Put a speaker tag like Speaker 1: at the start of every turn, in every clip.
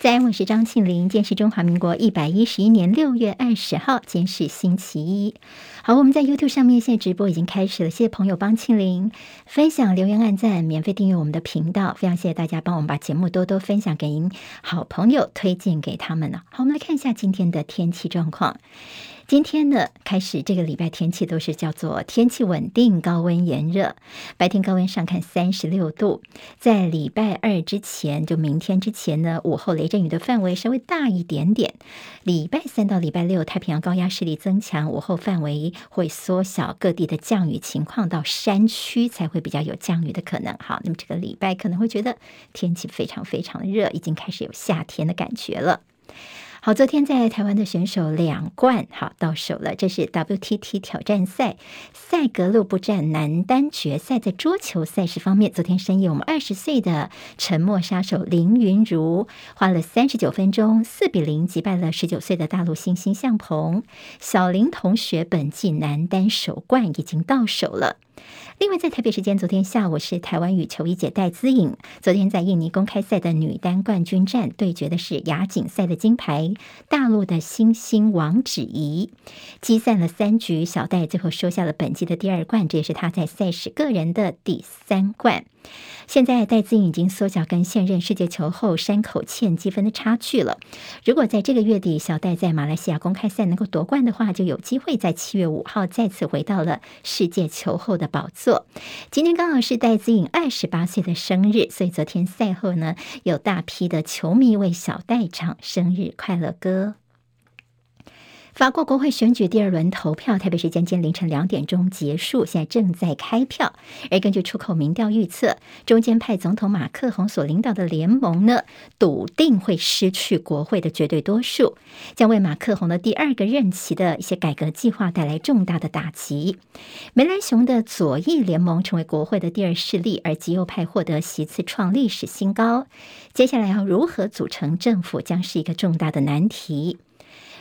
Speaker 1: 在我是张庆玲，今天是中华民国一百一十一年六月二十号，今天是星期一。好，我们在 YouTube 上面现在直播已经开始了，谢谢朋友帮庆玲分享、留言、按赞、免费订阅我们的频道，非常谢谢大家帮我们把节目多多分享给您好朋友，推荐给他们呢。好，我们来看一下今天的天气状况。今天呢，开始这个礼拜天气都是叫做天气稳定、高温炎热，白天高温上看三十六度。在礼拜二之前，就明天之前呢，午后雷阵雨的范围稍微大一点点。礼拜三到礼拜六，太平洋高压势力增强，午后范围会缩小，各地的降雨情况到山区才会比较有降雨的可能。好，那么这个礼拜可能会觉得天气非常非常的热，已经开始有夏天的感觉了。好，昨天在台湾的选手两冠好到手了。这是 WTT 挑战赛赛格路布站男单决赛，在桌球赛事方面，昨天深夜我们二十岁的沉默杀手林昀儒花了三十九分钟，四比零击败了十九岁的大陆新星向鹏。小林同学本季男单首冠已经到手了。另外，在台北时间昨天下午是台湾羽球一姐戴资颖，昨天在印尼公开赛的女单冠军战对决的是亚锦赛的金牌大陆的新星王芷怡，激战了三局，小戴最后收下了本季的第二冠，这也是她在赛事个人的第三冠。现在戴资颖已经缩小跟现任世界球后山口茜积分的差距了。如果在这个月底小戴在马来西亚公开赛能够夺冠的话，就有机会在七月五号再次回到了世界球后的宝座。今天刚好是戴资颖二十八岁的生日，所以昨天赛后呢，有大批的球迷为小戴唱生日快乐歌。法国国会选举第二轮投票，台北时间今天凌晨两点钟结束，现在正在开票。而根据出口民调预测，中间派总统马克宏所领导的联盟呢，笃定会失去国会的绝对多数，将为马克宏的第二个任期的一些改革计划带来重大的打击。梅兰雄的左翼联盟成为国会的第二势力，而极右派获得席次创历史新高。接下来要如何组成政府，将是一个重大的难题。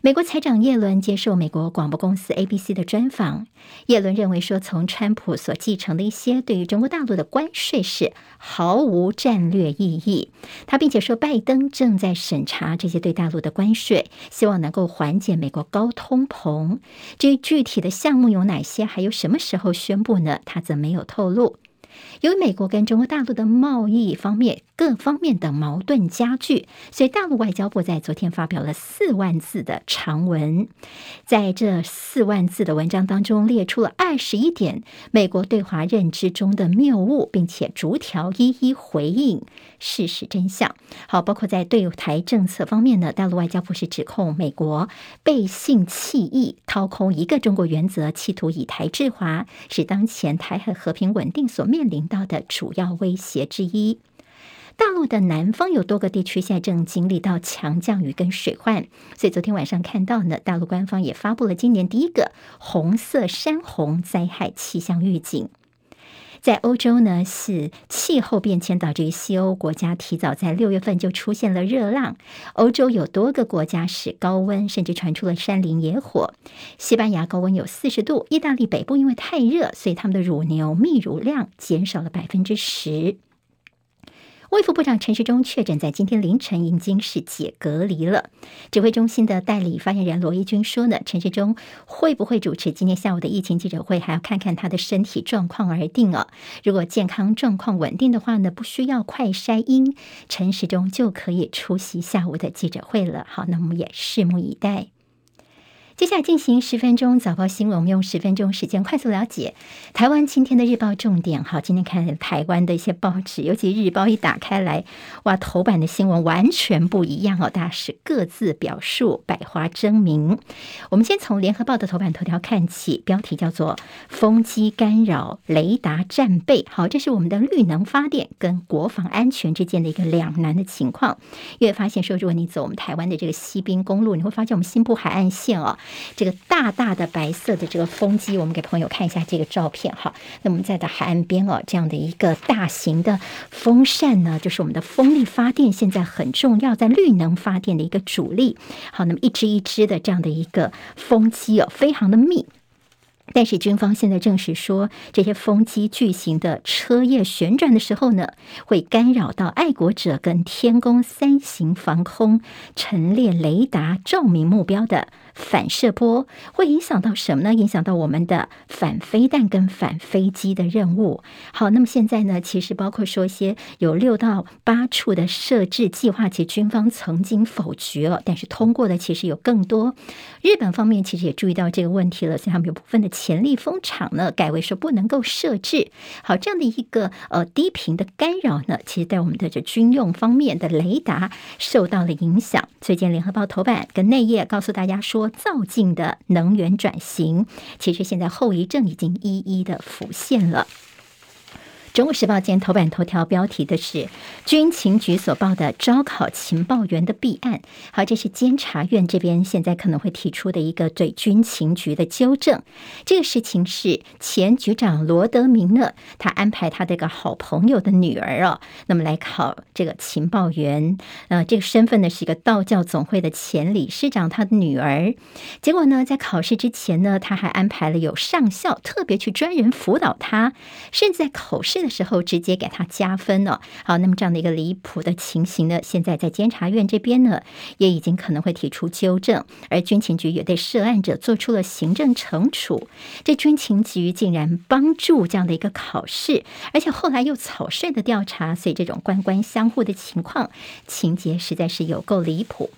Speaker 1: 美国财长耶伦接受美国广播公司 ABC 的专访，耶伦认为说，从川普所继承的一些对于中国大陆的关税是毫无战略意义。他并且说，拜登正在审查这些对大陆的关税，希望能够缓解美国高通膨。至于具体的项目有哪些，还有什么时候宣布呢？他则没有透露。由于美国跟中国大陆的贸易方面各方面的矛盾加剧，所以大陆外交部在昨天发表了四万字的长文，在这四万字的文章当中列出了二十一点美国对华认知中的谬误，并且逐条一一回应事实真相。好，包括在对台政策方面呢，大陆外交部是指控美国背信弃义、掏空一个中国原则，企图以台制华，使当前台海和平稳定所面面临到的主要威胁之一。大陆的南方有多个地区现在正经历到强降雨跟水患，所以昨天晚上看到呢，大陆官方也发布了今年第一个红色山洪灾害气象预警。在欧洲呢，是气候变迁导致于西欧国家提早在六月份就出现了热浪，欧洲有多个国家是高温，甚至传出了山林野火。西班牙高温有四十度，意大利北部因为太热，所以他们的乳牛泌乳量减少了百分之十。卫副部长陈时中确诊，在今天凌晨已经是解隔离了。指挥中心的代理发言人罗一军说呢，陈时中会不会主持今天下午的疫情记者会，还要看看他的身体状况而定哦。如果健康状况稳定的话呢，不需要快筛阴，陈时中就可以出席下午的记者会了。好，那我们也拭目以待。接下来进行十分钟早报新闻，我们用十分钟时间快速了解台湾今天的日报重点。好，今天看台湾的一些报纸，尤其日报一打开来，哇，头版的新闻完全不一样哦，大家是各自表述，百花争鸣。我们先从联合报的头版头条看起，标题叫做“风机干扰雷达战备”。好，这是我们的绿能发电跟国防安全之间的一个两难的情况。因为发现说，如果你走我们台湾的这个西滨公路，你会发现我们新埔海岸线哦。这个大大的白色的这个风机，我们给朋友看一下这个照片哈。那我们在的海岸边哦，这样的一个大型的风扇呢，就是我们的风力发电，现在很重要，在绿能发电的一个主力。好，那么一支一支的这样的一个风机哦，非常的密。但是军方现在证实说，这些风机巨型的车叶旋转的时候呢，会干扰到爱国者跟天宫三型防空陈列雷达照明目标的反射波，会影响到什么呢？影响到我们的反飞弹跟反飞机的任务。好，那么现在呢，其实包括说一些有六到八处的设置计划，其实军方曾经否决了，但是通过的其实有更多。日本方面其实也注意到这个问题了，所以他们有部分的。潜力风场呢，改为说不能够设置。好，这样的一个呃低频的干扰呢，其实在我们的这军用方面的雷达受到了影响。最近联合报头版跟内页告诉大家说，造进的能源转型，其实现在后遗症已经一一的浮现了。中国时报今天头版头条标题的是军情局所报的招考情报员的弊案。好，这是监察院这边现在可能会提出的一个对军情局的纠正。这个事情是前局长罗德明呢，他安排他的一个好朋友的女儿哦，那么来考这个情报员。呃，这个身份呢是一个道教总会的前理事长，他的女儿。结果呢，在考试之前呢，他还安排了有上校特别去专人辅导他，甚至在考试的。时候直接给他加分了。好，那么这样的一个离谱的情形呢，现在在监察院这边呢，也已经可能会提出纠正，而军情局也对涉案者做出了行政惩处。这军情局竟然帮助这样的一个考试，而且后来又草率的调查，所以这种官官相护的情况，情节实在是有够离谱。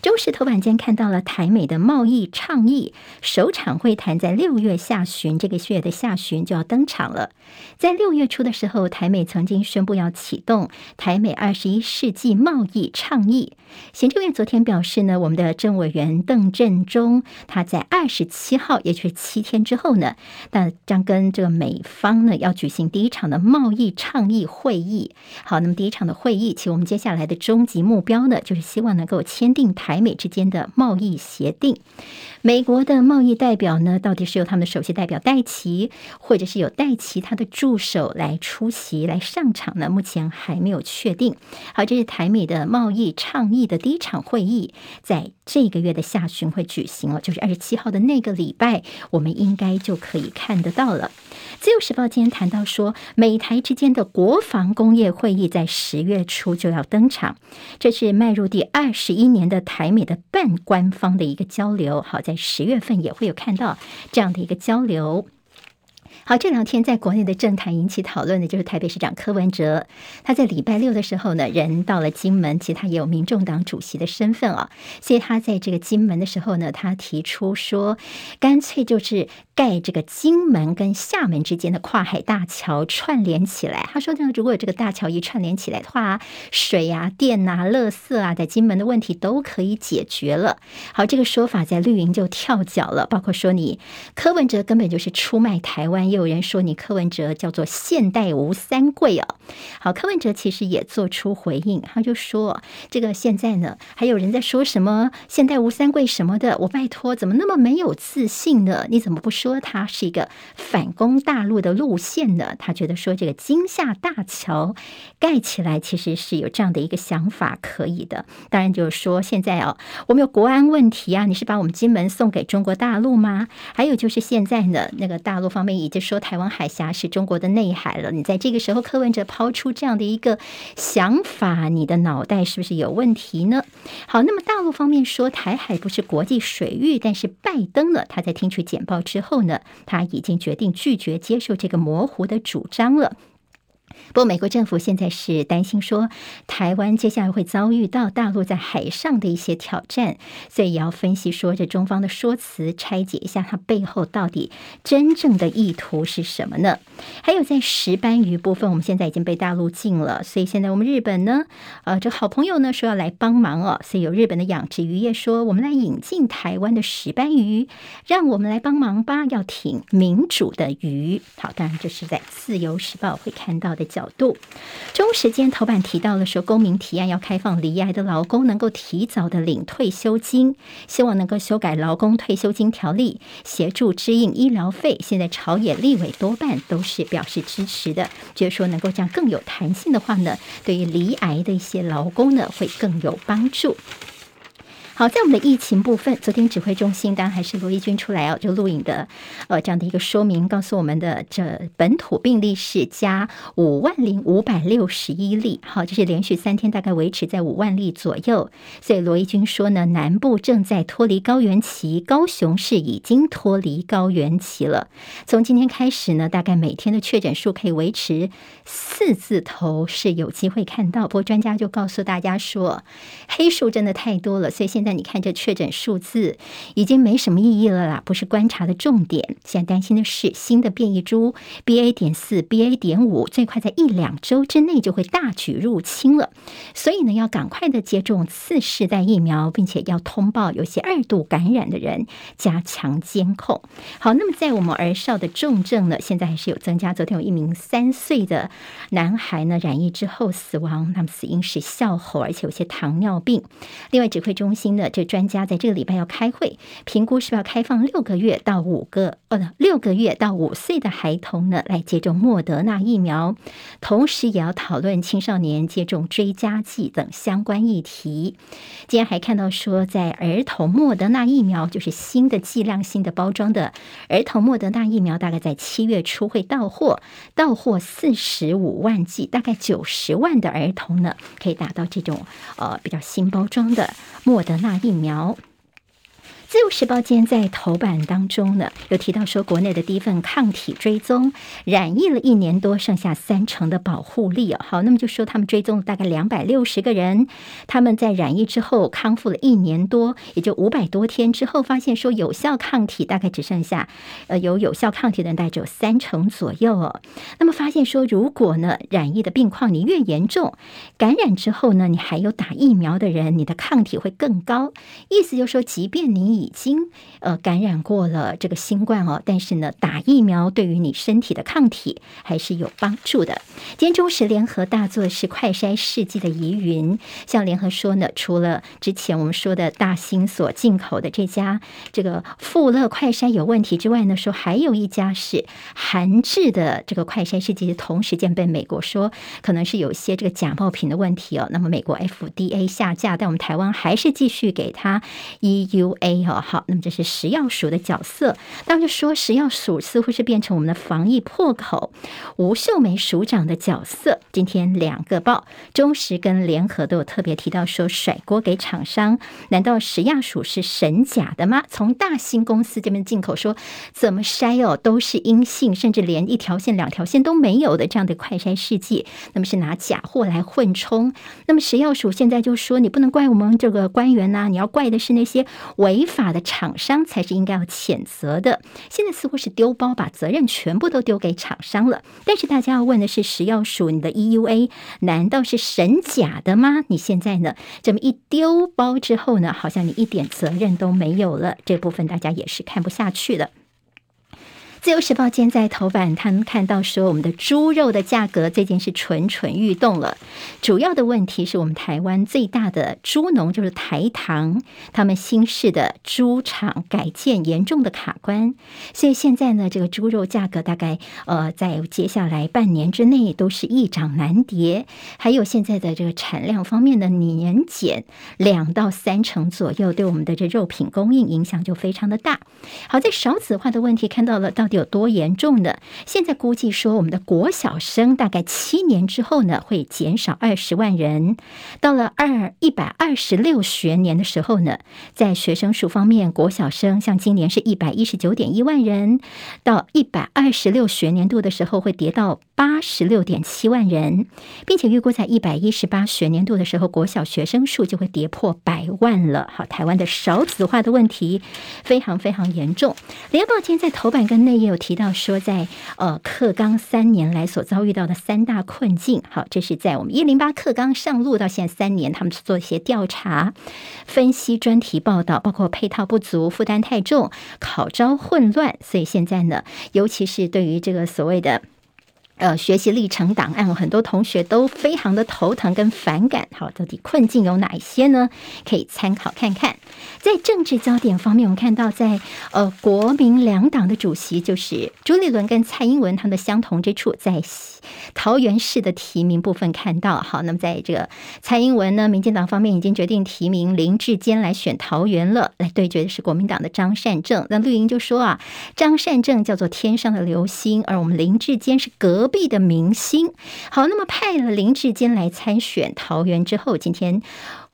Speaker 1: 中时头版间看到了台美的贸易倡议首场会谈，在六月下旬，这个月的下旬就要登场了。在六月初的时候，台美曾经宣布要启动台美二十一世纪贸易倡议。行政院昨天表示呢，我们的政委员邓振中他在二十七号，也就是七天之后呢，那将跟这个美方呢要举行第一场的贸易倡议会议。好，那么第一场的会议，其实我们接下来的终极目标呢，就是希望能够签订台。美之间的贸易协定，美国的贸易代表呢，到底是由他们的首席代表戴琪，或者是有戴琪他的助手来出席来上场呢？目前还没有确定。好，这是台美的贸易倡议议的第一场会议，在这个月的下旬会举行了，就是二十七号的那个礼拜，我们应该就可以看得到了。自由时报今天谈到说，美台之间的国防工业会议在十月初就要登场，这是迈入第二十一年的台美的半官方的一个交流。好，在十月份也会有看到这样的一个交流。好，这两天在国内的政坛引起讨论的就是台北市长柯文哲。他在礼拜六的时候呢，人到了金门，其实他也有民众党主席的身份啊，所以他在这个金门的时候呢，他提出说，干脆就是盖这个金门跟厦门之间的跨海大桥串联起来。他说呢，如果有这个大桥一串联起来的话，水啊、电啊、垃圾啊，在金门的问题都可以解决了。好，这个说法在绿营就跳脚了，包括说你柯文哲根本就是出卖台湾。有人说你柯文哲叫做现代吴三桂啊，好，柯文哲其实也做出回应，他就说这个现在呢，还有人在说什么现代吴三桂什么的，我拜托，怎么那么没有自信呢？你怎么不说他是一个反攻大陆的路线呢？他觉得说这个金厦大桥盖起来其实是有这样的一个想法可以的，当然就是说现在哦，我们有国安问题啊，你是把我们金门送给中国大陆吗？还有就是现在呢，那个大陆方面已经。说台湾海峡是中国的内海了，你在这个时候柯文哲抛出这样的一个想法，你的脑袋是不是有问题呢？好，那么大陆方面说台海不是国际水域，但是拜登呢，他在听取简报之后呢，他已经决定拒绝接受这个模糊的主张了。不过，美国政府现在是担心说，台湾接下来会遭遇到大陆在海上的一些挑战，所以也要分析说，这中方的说辞，拆解一下它背后到底真正的意图是什么呢？还有在石斑鱼部分，我们现在已经被大陆禁了，所以现在我们日本呢，呃，这好朋友呢说要来帮忙哦，所以有日本的养殖渔业说，我们来引进台湾的石斑鱼，让我们来帮忙吧，要挺民主的鱼。好，当然这是在自由时报会看到的。角度，中时间头版提到了说，公民提案要开放罹癌的劳工能够提早的领退休金，希望能够修改劳工退休金条例，协助支应医疗费。现在朝野立委多半都是表示支持的，据说能够这样更有弹性的话呢，对于罹癌的一些劳工呢会更有帮助。好，在我们的疫情部分，昨天指挥中心当然还是罗一军出来哦，就录影的呃这样的一个说明，告诉我们的这本土病例是加五万零五百六十一例，好，这是连续三天大概维持在五万例左右。所以罗一军说呢，南部正在脱离高原期，高雄市已经脱离高原期了。从今天开始呢，大概每天的确诊数可以维持四字头是有机会看到。不过专家就告诉大家说，黑数真的太多了，所以现在。那你看这确诊数字已经没什么意义了啦，不是观察的重点。现在担心的是新的变异株 BA. 点四、BA. 点五，最快在一两周之内就会大举入侵了。所以呢，要赶快的接种次世代疫苗，并且要通报有些二度感染的人，加强监控。好，那么在我们儿少的重症呢，现在还是有增加。昨天有一名三岁的男孩呢染疫之后死亡，那么死因是笑吼，而且有些糖尿病。另外，指挥中心。的这专家在这个礼拜要开会，评估是不是要开放六个月到五个呃六个月到五岁的孩童呢来接种莫德纳疫苗，同时也要讨论青少年接种追加剂等相关议题。今天还看到说，在儿童莫德纳疫苗就是新的剂量、新的包装的儿童莫德纳疫苗，大概在七月初会到货，到货四十五万剂，大概九十万的儿童呢可以打到这种呃比较新包装的莫德纳。打疫苗。自由时报今天在头版当中呢，有提到说，国内的第一份抗体追踪染疫了一年多，剩下三成的保护力哦。好，那么就说他们追踪了大概两百六十个人，他们在染疫之后康复了一年多，也就五百多天之后，发现说有效抗体大概只剩下呃有有效抗体的人大概只有三成左右哦。那么发现说，如果呢染疫的病况你越严重，感染之后呢，你还有打疫苗的人，你的抗体会更高。意思就是说，即便你已经呃感染过了这个新冠哦，但是呢，打疫苗对于你身体的抗体还是有帮助的。今天中时联合大作是快筛试剂的疑云，像联合说呢，除了之前我们说的大兴所进口的这家这个富乐快筛有问题之外呢，说还有一家是韩制的这个快筛试剂，同时间被美国说可能是有些这个假冒品的问题哦。那么美国 FDA 下架，但我们台湾还是继续给他 EUA。好，那么这是食药署的角色，当然就说食药署似乎是变成我们的防疫破口。吴秀梅署长的角色，今天两个报，中时跟联合都有特别提到说甩锅给厂商，难道食药署是神假的吗？从大兴公司这边进口说怎么筛哦都是阴性，甚至连一条线两条线都没有的这样的快筛试剂，那么是拿假货来混充。那么食药署现在就说你不能怪我们这个官员呐、你要怪的是那些违法。法的厂商才是应该要谴责的。现在似乎是丢包，把责任全部都丢给厂商了。但是大家要问的是，食药署你的 EUA 难道是神假的吗？你现在呢这么一丢包之后呢，好像你一点责任都没有了。这部分大家也是看不下去了。自由时报今天在头版，他们看到说，我们的猪肉的价格最近是蠢蠢欲动了。主要的问题是我们台湾最大的猪农就是台糖，他们新式的猪场改建严重的卡关，所以现在呢，这个猪肉价格大概呃，在接下来半年之内都是易涨难跌。还有现在的这个产量方面的年减两到三成左右，对我们的这肉品供应影响就非常的大。好，在少子化的问题看到了到。有多严重呢？现在估计说，我们的国小生大概七年之后呢，会减少二十万人。到了二一百二十六学年的时候呢，在学生数方面，国小生像今年是一百一十九点一万人，到一百二十六学年度的时候会跌到八十六点七万人，并且预估在一百一十八学年度的时候，国小学生数就会跌破百万了。好，台湾的少子化的问题非常非常严重。联合报今天在头版跟内。也有提到说在，呃课纲三年来所遭遇到的三大困境。好，这是在我们一零八课纲上路到现在三年，他们是做一些调查、分析、专题报道，包括配套不足、负担太重、考招混乱。所以现在呢，尤其是对于这个所谓的。呃，学习历程档案，很多同学都非常的头疼跟反感。好，到底困境有哪一些呢？可以参考看看。在政治焦点方面，我们看到在呃国民两党的主席就是朱立伦跟蔡英文，他们的相同之处在桃园市的提名部分看到。好，那么在这个蔡英文呢，民进党方面已经决定提名林志坚来选桃园了，来对决的是国民党的张善政。那绿营就说啊，张善政叫做天上的流星，而我们林志坚是隔壁的明星，好，那么派了林志坚来参选桃园之后，今天。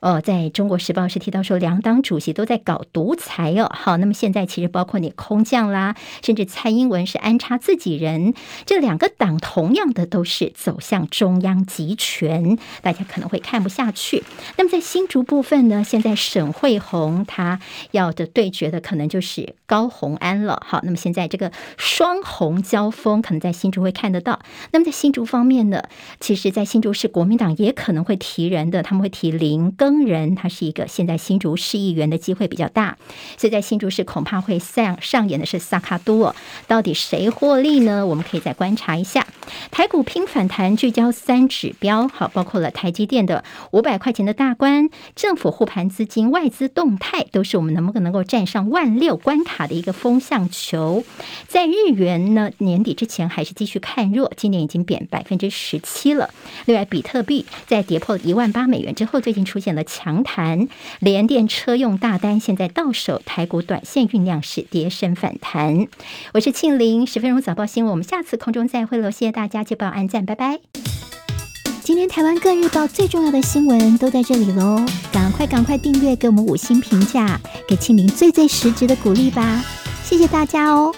Speaker 1: 呃，在中国时报是提到说，两党主席都在搞独裁哦。好，那么现在其实包括你空降啦，甚至蔡英文是安插自己人，这两个党同样的都是走向中央集权，大家可能会看不下去。那么在新竹部分呢，现在沈慧红他要的对决的可能就是高虹安了。好，那么现在这个双红交锋，可能在新竹会看得到。那么在新竹方面呢，其实，在新竹市国民党也可能会提人的，他们会提林人，他是一个现在新竹市议员的机会比较大，所以在新竹市恐怕会上上演的是萨卡多，到底谁获利呢？我们可以再观察一下。台股拼反弹，聚焦三指标，好，包括了台积电的五百块钱的大关，政府护盘资金、外资动态，都是我们能不能够站上万六关卡的一个风向球。在日元呢，年底之前还是继续看弱，今年已经贬百分之十七了。另外，比特币在跌破一万八美元之后，最近出现了。强弹，联电车用大单现在到手，台股短线酝酿是跌升反弹。我是庆玲，十分钟早报新闻，我们下次空中再会喽，谢谢大家，记得按赞，拜拜。今天台湾各日报最重要的新闻都在这里喽，赶快赶快订阅，给我们五星评价，给庆玲最最实质的鼓励吧，谢谢大家哦。